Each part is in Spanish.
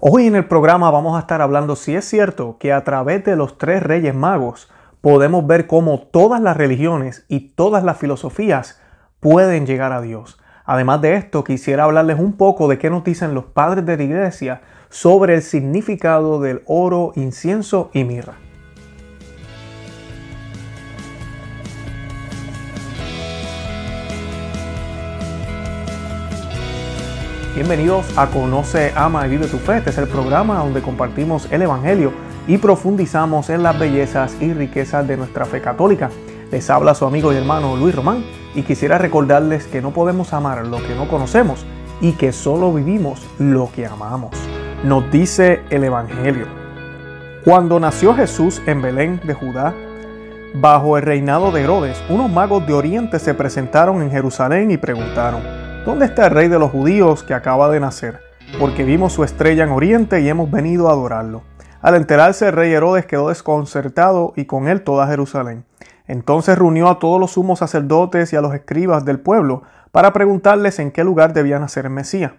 Hoy en el programa vamos a estar hablando si es cierto que a través de los tres reyes magos podemos ver cómo todas las religiones y todas las filosofías pueden llegar a Dios. Además de esto, quisiera hablarles un poco de qué nos dicen los padres de la iglesia sobre el significado del oro, incienso y mirra. Bienvenidos a Conoce, Ama y Vive tu Fe. Este es el programa donde compartimos el Evangelio y profundizamos en las bellezas y riquezas de nuestra fe católica. Les habla su amigo y hermano Luis Román y quisiera recordarles que no podemos amar lo que no conocemos y que solo vivimos lo que amamos. Nos dice el Evangelio. Cuando nació Jesús en Belén de Judá, bajo el reinado de Herodes, unos magos de Oriente se presentaron en Jerusalén y preguntaron, ¿Dónde está el rey de los judíos que acaba de nacer? Porque vimos su estrella en Oriente y hemos venido a adorarlo. Al enterarse el rey Herodes quedó desconcertado y con él toda Jerusalén. Entonces reunió a todos los sumos sacerdotes y a los escribas del pueblo para preguntarles en qué lugar debía nacer el Mesías.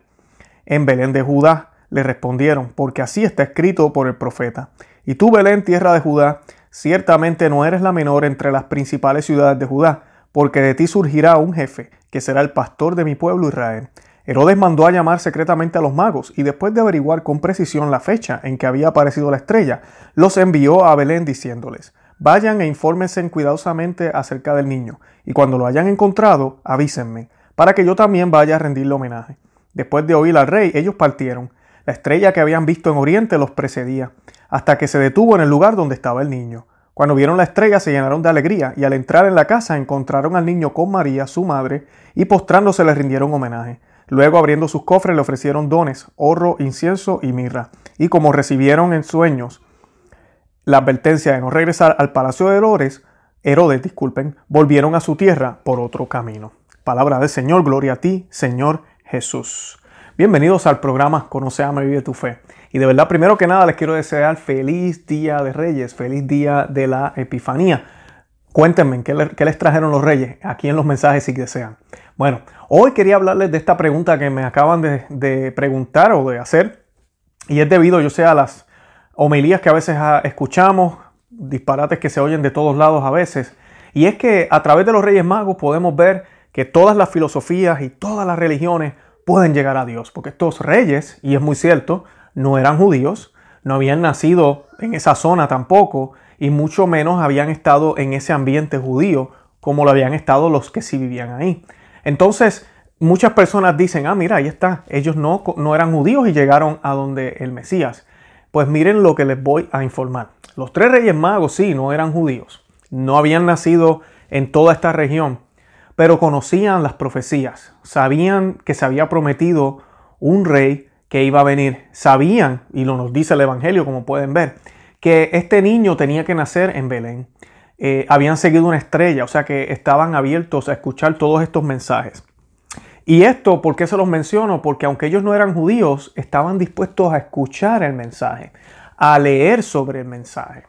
En Belén de Judá le respondieron, porque así está escrito por el profeta. Y tú, Belén, tierra de Judá, ciertamente no eres la menor entre las principales ciudades de Judá, porque de ti surgirá un jefe que será el pastor de mi pueblo Israel. Herodes mandó a llamar secretamente a los magos y después de averiguar con precisión la fecha en que había aparecido la estrella, los envió a Belén diciéndoles, vayan e infórmense cuidadosamente acerca del niño, y cuando lo hayan encontrado, avísenme, para que yo también vaya a rendirle homenaje. Después de oír al rey, ellos partieron. La estrella que habían visto en Oriente los precedía, hasta que se detuvo en el lugar donde estaba el niño. Cuando vieron la estrella se llenaron de alegría y al entrar en la casa encontraron al niño con María, su madre, y postrándose le rindieron homenaje. Luego abriendo sus cofres le ofrecieron dones, oro, incienso y mirra. Y como recibieron en sueños la advertencia de no regresar al palacio de Herodes, Herodes, disculpen, volvieron a su tierra por otro camino. Palabra del Señor, gloria a ti, Señor Jesús. Bienvenidos al programa Conoce, Ama y Vive tu Fe. Y de verdad, primero que nada, les quiero desear feliz día de Reyes, feliz día de la Epifanía. Cuéntenme ¿qué, les trajeron los Reyes aquí en los mensajes si desean. Bueno, hoy quería hablarles de esta pregunta que me acaban de, de preguntar o de hacer. Y es debido, yo sé, a las homilías que a veces ah, escuchamos, disparates que se oyen de todos lados a veces. Y es que a través de los Reyes Magos podemos ver que todas las filosofías y todas las religiones pueden llegar a Dios. Porque estos reyes, y es muy cierto, no eran judíos, no habían nacido en esa zona tampoco, y mucho menos habían estado en ese ambiente judío como lo habían estado los que sí vivían ahí. Entonces, muchas personas dicen, ah, mira, ahí está, ellos no, no eran judíos y llegaron a donde el Mesías. Pues miren lo que les voy a informar. Los tres reyes magos sí, no eran judíos, no habían nacido en toda esta región, pero conocían las profecías, sabían que se había prometido un rey que iba a venir. Sabían, y lo nos dice el Evangelio como pueden ver, que este niño tenía que nacer en Belén. Eh, habían seguido una estrella, o sea que estaban abiertos a escuchar todos estos mensajes. Y esto, ¿por qué se los menciono? Porque aunque ellos no eran judíos, estaban dispuestos a escuchar el mensaje, a leer sobre el mensaje.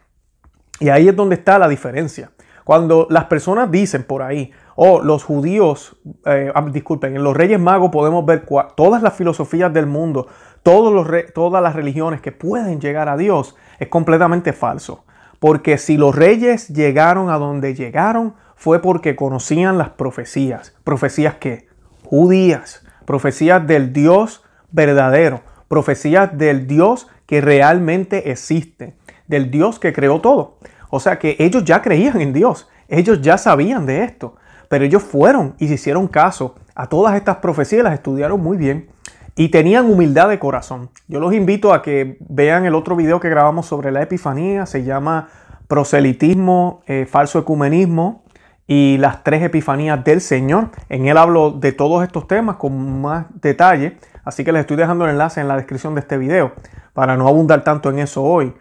Y ahí es donde está la diferencia. Cuando las personas dicen por ahí, oh, los judíos, eh, disculpen, en los Reyes Magos podemos ver todas las filosofías del mundo, todas las religiones que pueden llegar a Dios, es completamente falso. Porque si los reyes llegaron a donde llegaron, fue porque conocían las profecías. ¿Profecías qué? Judías. Profecías del Dios verdadero. Profecías del Dios que realmente existe. Del Dios que creó todo. O sea que ellos ya creían en Dios. Ellos ya sabían de esto. Pero ellos fueron y se hicieron caso a todas estas profecías, las estudiaron muy bien y tenían humildad de corazón. Yo los invito a que vean el otro video que grabamos sobre la Epifanía, se llama Proselitismo, eh, Falso Ecumenismo y las tres Epifanías del Señor. En él hablo de todos estos temas con más detalle, así que les estoy dejando el enlace en la descripción de este video para no abundar tanto en eso hoy.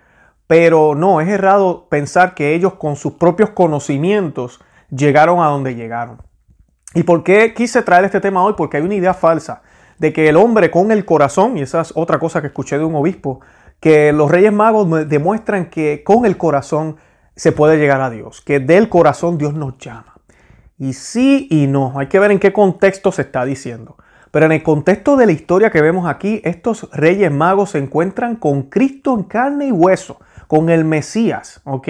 Pero no, es errado pensar que ellos con sus propios conocimientos llegaron a donde llegaron. ¿Y por qué quise traer este tema hoy? Porque hay una idea falsa de que el hombre con el corazón, y esa es otra cosa que escuché de un obispo, que los reyes magos demuestran que con el corazón se puede llegar a Dios, que del corazón Dios nos llama. Y sí y no, hay que ver en qué contexto se está diciendo. Pero en el contexto de la historia que vemos aquí, estos reyes magos se encuentran con Cristo en carne y hueso, con el Mesías, ¿ok?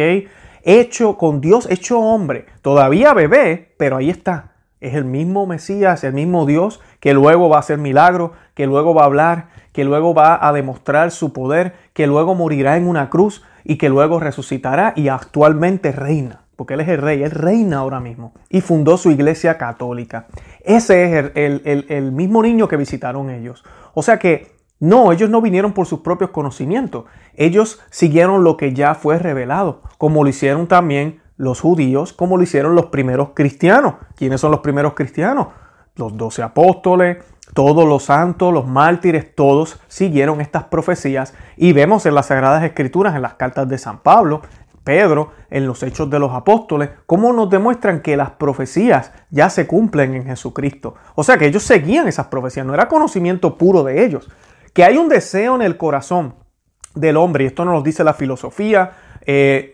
Hecho con Dios, hecho hombre. Todavía bebé, pero ahí está. Es el mismo Mesías, el mismo Dios que luego va a hacer milagro, que luego va a hablar, que luego va a demostrar su poder, que luego morirá en una cruz y que luego resucitará y actualmente reina porque Él es el rey, Él reina ahora mismo y fundó su iglesia católica. Ese es el, mismo niño que visitaron ellos. O sea que no, ellos no vinieron por sus propios conocimientos, ellos siguieron lo que ya fue revelado, como lo hicieron también los judíos, como lo hicieron los primeros cristianos. ¿Quiénes son los primeros cristianos? Los doce apóstoles, todos los santos, los mártires, todos siguieron estas profecías y vemos en las Sagradas Escrituras, en las cartas de San Pablo, Pedro, en los Hechos de los Apóstoles, cómo nos demuestran que las profecías ya se cumplen en Jesucristo. O sea que ellos seguían esas profecías, no era conocimiento puro de ellos. Que hay un deseo en el corazón del hombre, y esto nos lo dice la filosofía, eh,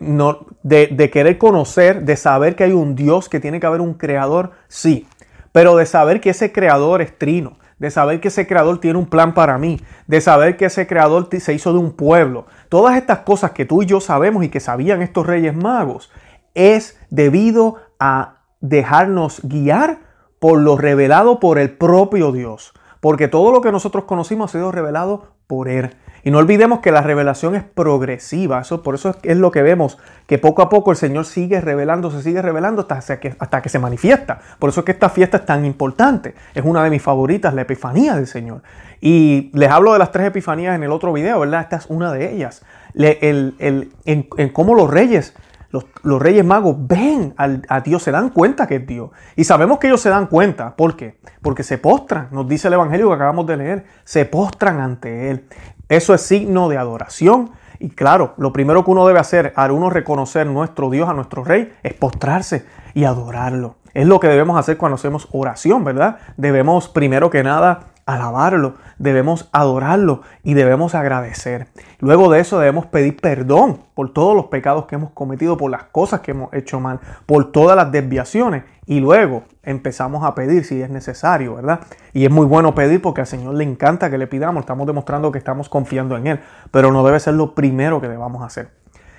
de, de querer conocer, de saber que hay un Dios, que tiene que haber un creador, sí, pero de saber que ese creador es trino, de saber que ese creador tiene un plan para mí, de saber que ese creador se hizo de un pueblo. Todas estas cosas que tú y yo sabemos y que sabían estos reyes magos es debido a dejarnos guiar por lo revelado por el propio Dios. Porque todo lo que nosotros conocimos ha sido revelado por Él. Y no olvidemos que la revelación es progresiva. Eso, por eso es, lo que vemos, que poco a poco el Señor sigue revelando, se sigue revelando hasta que, hasta que se manifiesta. Por eso es que esta fiesta es tan importante. Es una de mis favoritas, la Epifanía del Señor. Y les hablo de las tres Epifanías en el otro video, ¿verdad? Esta es una de ellas. en, en cómo los reyes los, reyes magos ven a Dios, se dan cuenta que es Dios. Y sabemos que ellos se dan cuenta. ¿Por qué? Porque se postran, nos dice el Evangelio que acabamos de leer, se postran ante Él. Eso es signo de adoración. Y claro, lo primero que uno debe hacer al uno reconocer nuestro Dios, a nuestro Rey, es postrarse y adorarlo. Es lo que debemos hacer cuando hacemos oración, ¿verdad? Debemos primero que nada alabarlo, debemos adorarlo y debemos agradecer. Luego de eso debemos pedir perdón por todos los pecados que hemos cometido, por las cosas que hemos hecho mal, por todas las desviaciones. Y luego empezamos a pedir si es necesario, ¿verdad? Y es muy bueno pedir porque al Señor le encanta que le pidamos, estamos demostrando que estamos confiando en Él, pero no debe ser lo primero que debamos hacer.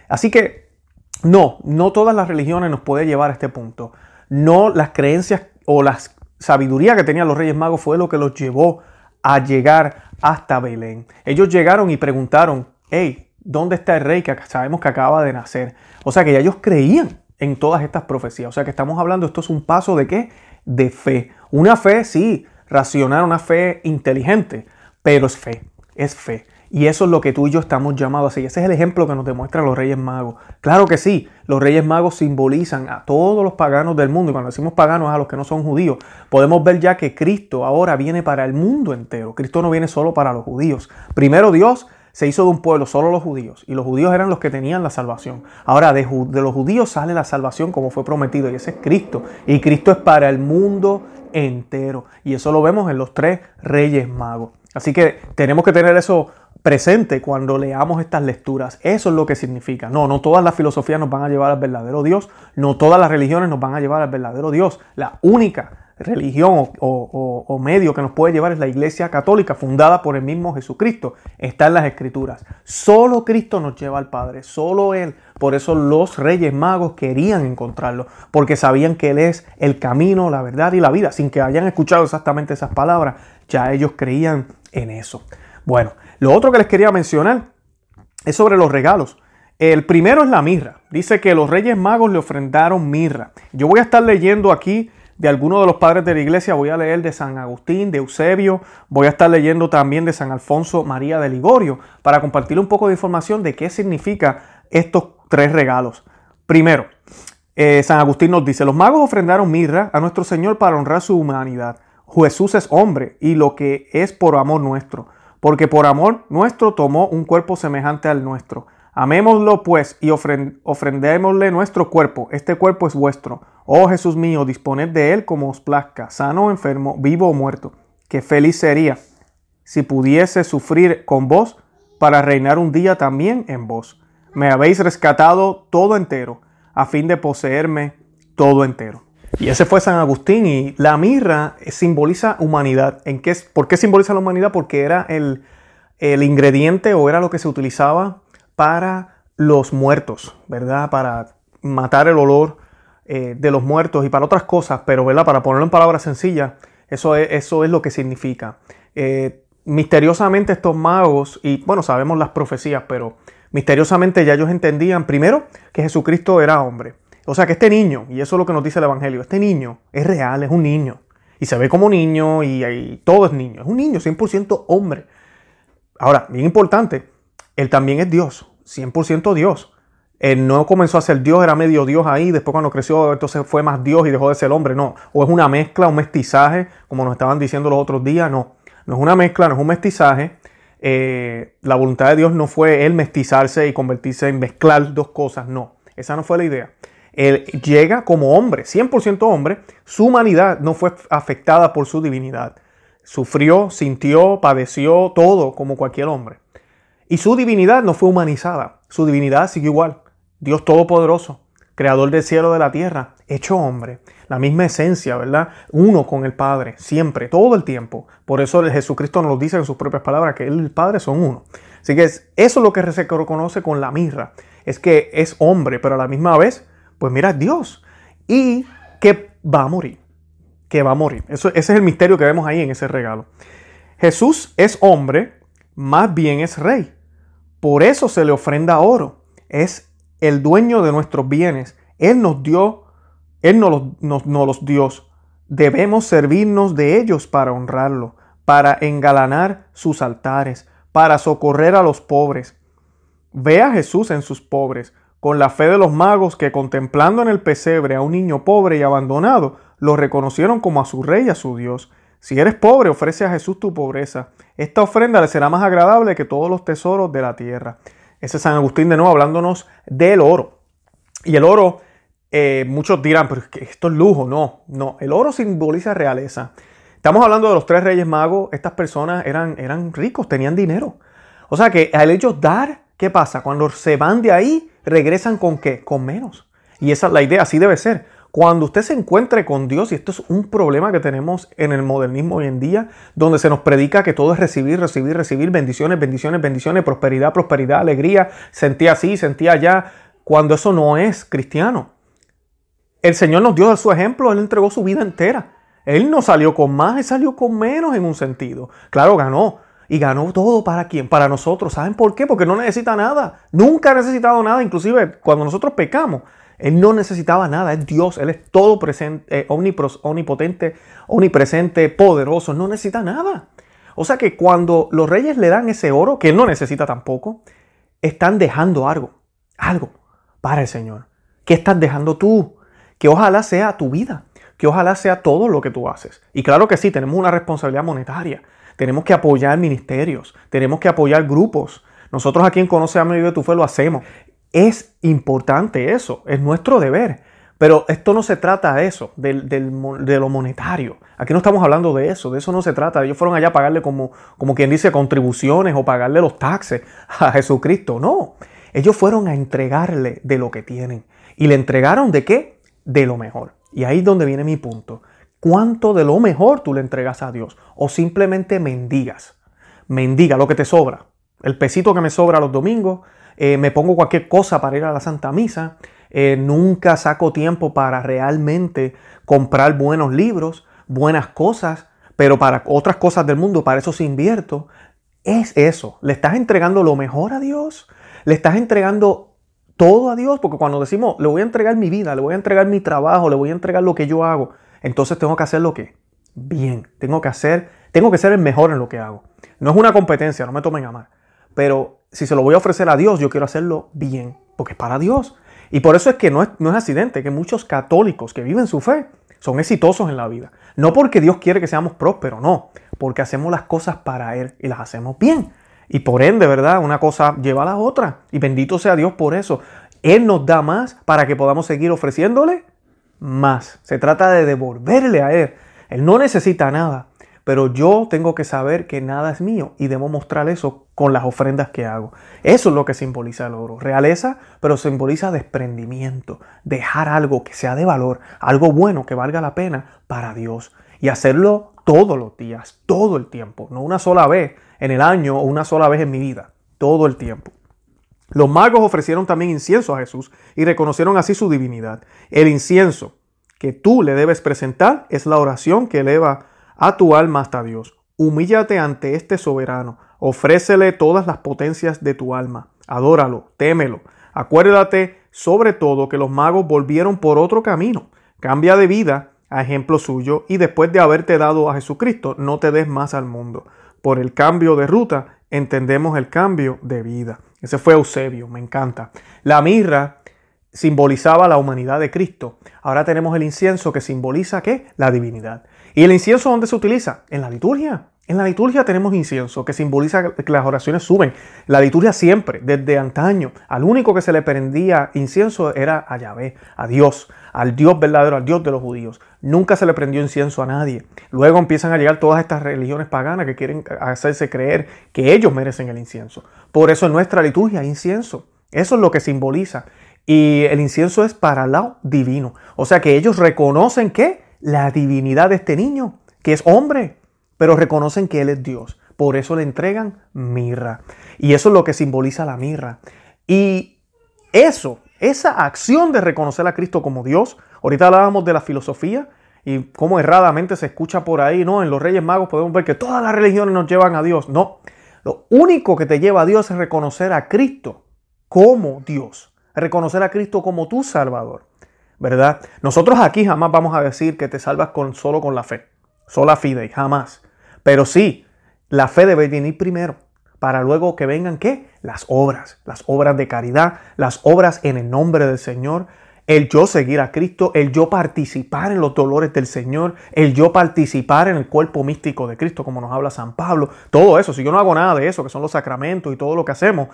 Así que no, no todas las religiones nos pueden llevar a este punto. No las creencias o las sabiduría que tenían los Reyes Magos fue lo que los llevó a llegar hasta Belén. Ellos llegaron y preguntaron, hey, ¿dónde está el rey que sabemos que acaba de nacer? O sea que ya ellos creían en todas estas profecías. O sea que estamos hablando, esto es un paso de qué? De fe. Una fe, sí, racional, una fe inteligente, pero es fe, es fe. Y eso es lo que tú y yo estamos llamados a hacer. Ese es el ejemplo que nos demuestran los Reyes Magos. Claro que sí, los Reyes Magos simbolizan a todos los paganos del mundo. Y cuando decimos paganos, a los que no son judíos, podemos ver ya que Cristo ahora viene para el mundo entero. Cristo no viene solo para los judíos. Primero Dios se hizo de un pueblo, solo los judíos. Y los judíos eran los que tenían la salvación. Ahora de, de los judíos sale la salvación como fue prometido. Y ese es Cristo. Y Cristo es para el mundo entero. Y eso lo vemos en los tres Reyes Magos. Así que tenemos que tener eso presente cuando leamos estas lecturas. Eso es lo que significa. No, no todas las filosofías nos van a llevar al verdadero Dios, no todas las religiones nos van a llevar al verdadero Dios. La única religión o, medio que nos puede llevar es la Iglesia Católica, fundada por el mismo Jesucristo. Está en las Escrituras. Solo Cristo nos lleva al Padre, solo Él. Por eso los reyes magos querían encontrarlo, porque sabían que Él es el camino, la verdad y la vida. Sin que hayan escuchado exactamente esas palabras, ya ellos creían en eso. Bueno, lo otro que les quería mencionar es sobre los regalos. El primero es la mirra. Dice que los reyes magos le ofrendaron mirra. Yo voy a estar leyendo aquí de algunos de los padres de la iglesia. Voy a leer de San Agustín, de Eusebio. Voy a estar leyendo también de San Alfonso María de Ligorio para compartir un poco de información de qué significa estos tres regalos. Primero, eh, San Agustín nos dice, los magos ofrendaron mirra a nuestro Señor para honrar su humanidad. Jesús es hombre y lo que es por amor nuestro porque por amor nuestro tomó un cuerpo semejante al nuestro. Amémoslo pues y ofrendémosle nuestro cuerpo. Este cuerpo es vuestro. Oh Jesús mío, disponed de él como os plazca, sano o enfermo, vivo o muerto. Qué feliz sería si pudiese sufrir con vos para reinar un día también en vos. Me habéis rescatado todo entero, a fin de poseerme todo entero. Y ese fue San Agustín y la mirra simboliza humanidad. ¿En qué, ¿Por qué simboliza la humanidad? Porque era el, el ingrediente o era lo que se utilizaba para los muertos, ¿verdad? Para matar el olor eh, de los muertos y para otras cosas, pero ¿verdad? Para ponerlo en palabras sencillas, eso es, eso es lo que significa. Eh, misteriosamente estos magos, y bueno, sabemos las profecías, pero misteriosamente ya ellos entendían primero que Jesucristo era hombre. O sea que este niño, y eso es lo que nos dice el Evangelio, este niño es real, es un niño. Y se ve como niño y, y todo es niño. Es un niño 100% hombre. Ahora, bien importante, él también es Dios, 100% Dios. Él no comenzó a ser Dios, era medio Dios ahí, después cuando creció entonces fue más Dios y dejó de ser hombre, no. O es una mezcla, un mestizaje, como nos estaban diciendo los otros días, no. No es una mezcla, no es un mestizaje. Eh, la voluntad de Dios no fue él mestizarse y convertirse en mezclar dos cosas, no. Esa no fue la idea. Él llega como hombre, 100% hombre, su humanidad no fue afectada por su divinidad. Sufrió, sintió, padeció todo como cualquier hombre. Y su divinidad no fue humanizada, su divinidad siguió igual. Dios Todopoderoso, Creador del cielo y de la tierra, hecho hombre. La misma esencia, ¿verdad? Uno con el Padre, siempre, todo el tiempo. Por eso Jesucristo nos dice en sus propias palabras, que Él y el Padre son uno. Así que eso es lo que se reconoce con la mirra. Es que es hombre, pero a la misma vez, pues mira, Dios. Y que va a morir. Que va a morir. Eso, ese es el misterio que vemos ahí en ese regalo. Jesús es hombre, más bien es rey. Por eso se le ofrenda oro. Es el dueño de nuestros bienes. Él nos dio, Él nos los, los dio. Debemos servirnos de ellos para honrarlo, para engalanar sus altares, para socorrer a los pobres. Ve a Jesús en sus pobres, con la fe de los magos que contemplando en el pesebre a un niño pobre y abandonado, lo reconocieron como a su rey y a su Dios. Si eres pobre, ofrece a Jesús tu pobreza. Esta ofrenda le será más agradable que todos los tesoros de la tierra. Ese es San Agustín de nuevo hablándonos del oro. Y el oro, eh, muchos dirán, pero esto es lujo. No, no. El oro simboliza realeza. Estamos hablando de los tres reyes magos. Estas personas eran, eran ricos, tenían dinero. O sea que al ellos dar, ¿qué pasa? Cuando se van de ahí, regresan con qué? Con menos. Y esa es la idea, así debe ser. Cuando usted se encuentre con Dios, y esto es un problema que tenemos en el modernismo hoy en día, donde se nos predica que todo es recibir, recibir, recibir, bendiciones, bendiciones, bendiciones, prosperidad, prosperidad, alegría, sentía así, sentía allá, cuando eso no es cristiano. El Señor nos dio su ejemplo, Él entregó su vida entera. Él no salió con más, Él salió con menos en un sentido. Claro, ganó. Y ganó todo para quién? Para nosotros. ¿Saben por qué? Porque no necesita nada. Nunca ha necesitado nada. Inclusive cuando nosotros pecamos, él no necesitaba nada, es Dios, Él es todo presente, eh, omnipotente, omnipresente, poderoso, no necesita nada. O sea que cuando los reyes le dan ese oro, que Él no necesita tampoco, están dejando algo, algo para el Señor. ¿Qué estás dejando tú? Que ojalá sea tu vida, que ojalá sea todo lo que tú haces. Y claro que sí, tenemos una responsabilidad monetaria. Tenemos que apoyar ministerios, tenemos que apoyar grupos. Nosotros aquí en Conoce a de tu fe lo hacemos. Es importante eso, es nuestro deber. Pero esto no se trata de eso, de, lo monetario. Aquí no estamos hablando de eso, de eso no se trata. Ellos fueron allá a pagarle como, como quien dice contribuciones o pagarle los taxes a Jesucristo. No, ellos fueron a entregarle de lo que tienen. ¿Y le entregaron de qué? De lo mejor. Y ahí es donde viene mi punto. ¿Cuánto de lo mejor tú le entregas a Dios? O simplemente mendigas. Mendiga lo que te sobra. El pesito que me sobra los domingos, eh, me pongo cualquier cosa para ir a la Santa Misa, eh, nunca saco tiempo para realmente comprar buenos libros, buenas cosas, pero para otras cosas del mundo, para eso se invierto. Es eso, le estás entregando lo mejor a Dios, le estás entregando todo a Dios, porque cuando decimos, le voy a entregar mi vida, le voy a entregar mi trabajo, le voy a entregar lo que yo hago, entonces tengo que hacer lo que bien, tengo que hacer, tengo que ser el mejor en lo que hago. No es una competencia, no me tomen a mal, pero si se lo voy a ofrecer a Dios, yo quiero hacerlo bien, porque es para Dios. Y por eso es que no es, no es accidente que muchos católicos que viven su fe son exitosos en la vida. No porque Dios quiere que seamos prósperos, no, porque hacemos las cosas para Él y las hacemos bien. Y por ende, ¿verdad? Una cosa lleva a la otra. Y bendito sea Dios por eso. Él nos da más para que podamos seguir ofreciéndole más. Se trata de devolverle a Él. Él no necesita nada, pero yo tengo que saber que nada es mío y debo mostrar eso con las ofrendas que hago. Eso es lo que simboliza el oro. Realeza, pero simboliza desprendimiento, dejar algo que sea de valor, algo bueno que valga la pena para Dios y hacerlo todos los días, todo el tiempo, no una sola vez en el año o una sola vez en mi vida, todo el tiempo. Los magos ofrecieron también incienso a Jesús y reconocieron así su divinidad. El incienso que tú le debes presentar es la oración que eleva a tu alma hasta Dios. Humíllate ante este soberano, ofrécele todas las potencias de tu alma, adóralo, témelo. Acuérdate sobre todo que los magos volvieron por otro camino. Cambia de vida a ejemplo suyo y después de haberte dado a Jesucristo, no te des más al mundo. Por el cambio de ruta entendemos el cambio de vida. Ese fue Eusebio, me encanta. La mirra simbolizaba la humanidad de Cristo. Ahora tenemos el incienso que simboliza qué? La divinidad. ¿Y el incienso dónde se utiliza? En la liturgia. En la liturgia tenemos incienso que simboliza que las oraciones suben. La liturgia siempre, desde antaño, al único que se le prendía incienso era a Yahvé, a Dios, al Dios verdadero, al Dios de los judíos. Nunca se le prendió incienso a nadie. Luego empiezan a llegar todas estas religiones paganas que quieren hacerse creer que ellos merecen el incienso. Por eso en nuestra liturgia incienso. Eso es lo que simboliza. Y el incienso es para lo divino. O sea que ellos reconocen que la divinidad de este niño, que es hombre, pero reconocen que Él es Dios. Por eso le entregan mirra. Y eso es lo que simboliza la mirra. Y eso, esa acción de reconocer a Cristo como Dios, ahorita hablábamos de la filosofía y cómo erradamente se escucha por ahí, ¿no? En los Reyes Magos podemos ver que todas las religiones nos llevan a Dios. No, lo único que te lleva a Dios es reconocer a Cristo como Dios, reconocer a Cristo como tu Salvador, ¿verdad? Nosotros aquí jamás vamos a decir que te salvas con, solo con la fe, sola fide, jamás. Pero sí, la fe debe venir primero para luego que vengan qué? Las obras, las obras de caridad, las obras en el nombre del Señor, el yo seguir a Cristo, el yo participar en los dolores del Señor, el yo participar en el cuerpo místico de Cristo, como nos habla San Pablo, todo eso. Si yo no hago nada de eso, que son los sacramentos y todo lo que hacemos,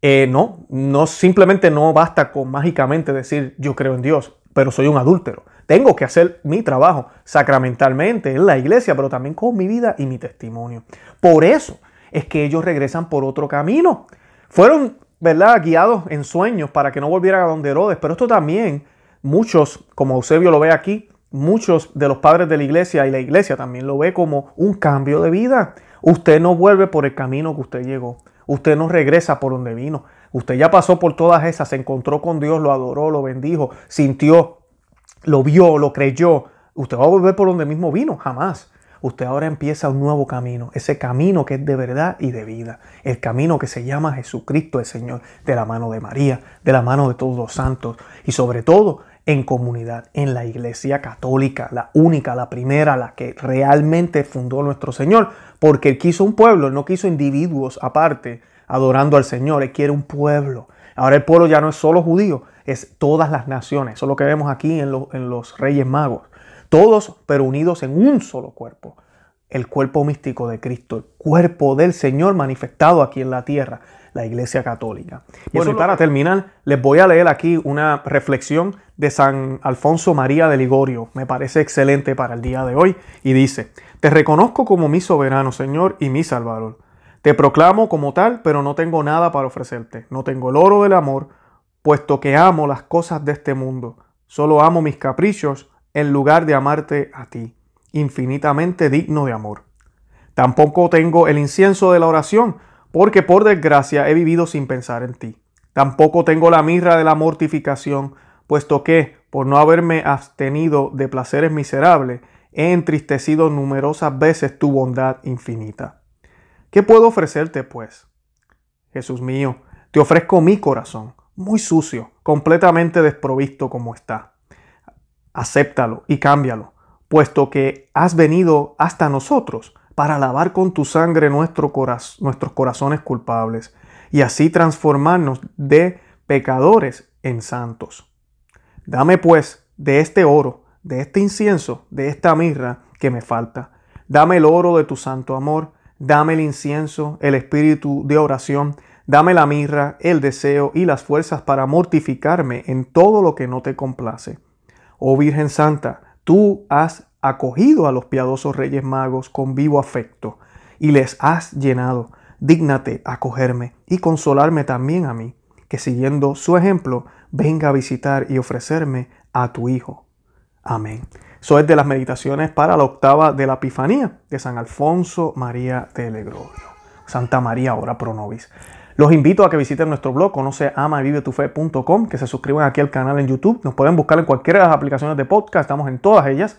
eh, no, no simplemente no basta con mágicamente decir yo creo en Dios, pero soy un adúltero. Tengo que hacer mi trabajo sacramentalmente en la iglesia, pero también con mi vida y mi testimonio. Por eso es que ellos regresan por otro camino. Fueron, ¿verdad?, guiados en sueños para que no volvieran a donde Herodes. Pero esto también, muchos, como Eusebio lo ve aquí, muchos de los padres de la iglesia y la iglesia también lo ve como un cambio de vida. Usted no vuelve por el camino que usted llegó. Usted no regresa por donde vino. Usted ya pasó por todas esas, se encontró con Dios, lo adoró, lo bendijo, sintió lo vio, lo creyó, usted va a volver por donde mismo vino, jamás. Usted ahora empieza un nuevo camino, ese camino que es de verdad y de vida, el camino que se llama Jesucristo el Señor, de la mano de María, de la mano de todos los santos y sobre todo en comunidad, en la iglesia católica, la única, la primera, la que realmente fundó nuestro Señor, porque Él quiso un pueblo, no quiso individuos aparte adorando al Señor, Él quiere un pueblo. Ahora el pueblo ya no es solo judío, es todas las naciones. Eso es lo que vemos aquí en, en los Reyes Magos. Todos, pero unidos en un solo cuerpo. El cuerpo místico de Cristo, el cuerpo del Señor manifestado aquí en la tierra, la Iglesia Católica. Bueno, y para terminar, les voy a leer aquí una reflexión de San Alfonso María de Ligorio. Me parece excelente para el día de hoy. Y dice, te reconozco como mi soberano Señor y mi Salvador. Te proclamo como tal, pero no tengo nada para ofrecerte. No tengo el oro del amor, puesto que amo las cosas de este mundo. Solo amo mis caprichos en lugar de amarte a ti, infinitamente digno de amor. Tampoco tengo el incienso de la oración, porque por desgracia he vivido sin pensar en ti. Tampoco tengo la mirra de la mortificación, puesto que, por no haberme abstenido de placeres miserables, he entristecido numerosas veces tu bondad infinita. ¿Qué puedo ofrecerte, pues? Jesús mío, te ofrezco mi corazón, muy sucio, completamente desprovisto como está. Acéptalo y cámbialo, puesto que has venido hasta nosotros para lavar con tu sangre nuestro nuestros corazones culpables y así transformarnos de pecadores en santos. Dame pues de este oro, de este incienso, de esta mirra que me falta. Dame el oro de tu santo amor, dame el incienso, el espíritu de oración, Dame la mirra, el deseo y las fuerzas para mortificarme en todo lo que no te complace. Oh Virgen Santa, tú has acogido a los piadosos reyes magos con vivo afecto y les has llenado. Dígnate acogerme y consolarme también a mí, que siguiendo su ejemplo venga a visitar y ofrecerme a tu Hijo. Amén. Eso es de las meditaciones para la octava de la Epifanía de San Alfonso María de Legrorio. Santa María, ora pro nobis. Los invito a que visiten nuestro blog, conoce amavivetufe.com, que se suscriban aquí al canal en YouTube. Nos pueden buscar en cualquiera de las aplicaciones de podcast, estamos en todas ellas.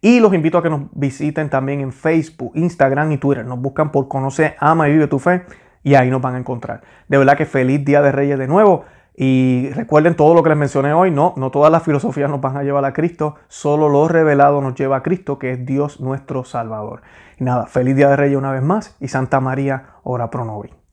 Y los invito a que nos visiten también en Facebook, Instagram y Twitter. Nos buscan por Conoce, Ama y Vive tu Fe y ahí nos van a encontrar. De verdad que feliz Día de Reyes de nuevo. Y recuerden todo lo que les mencioné hoy, no, no todas las filosofías nos van a llevar a Cristo, solo lo revelado nos lleva a Cristo, que es Dios nuestro Salvador. Y nada, feliz Día de Reyes una vez más y Santa María, ora pro nobis.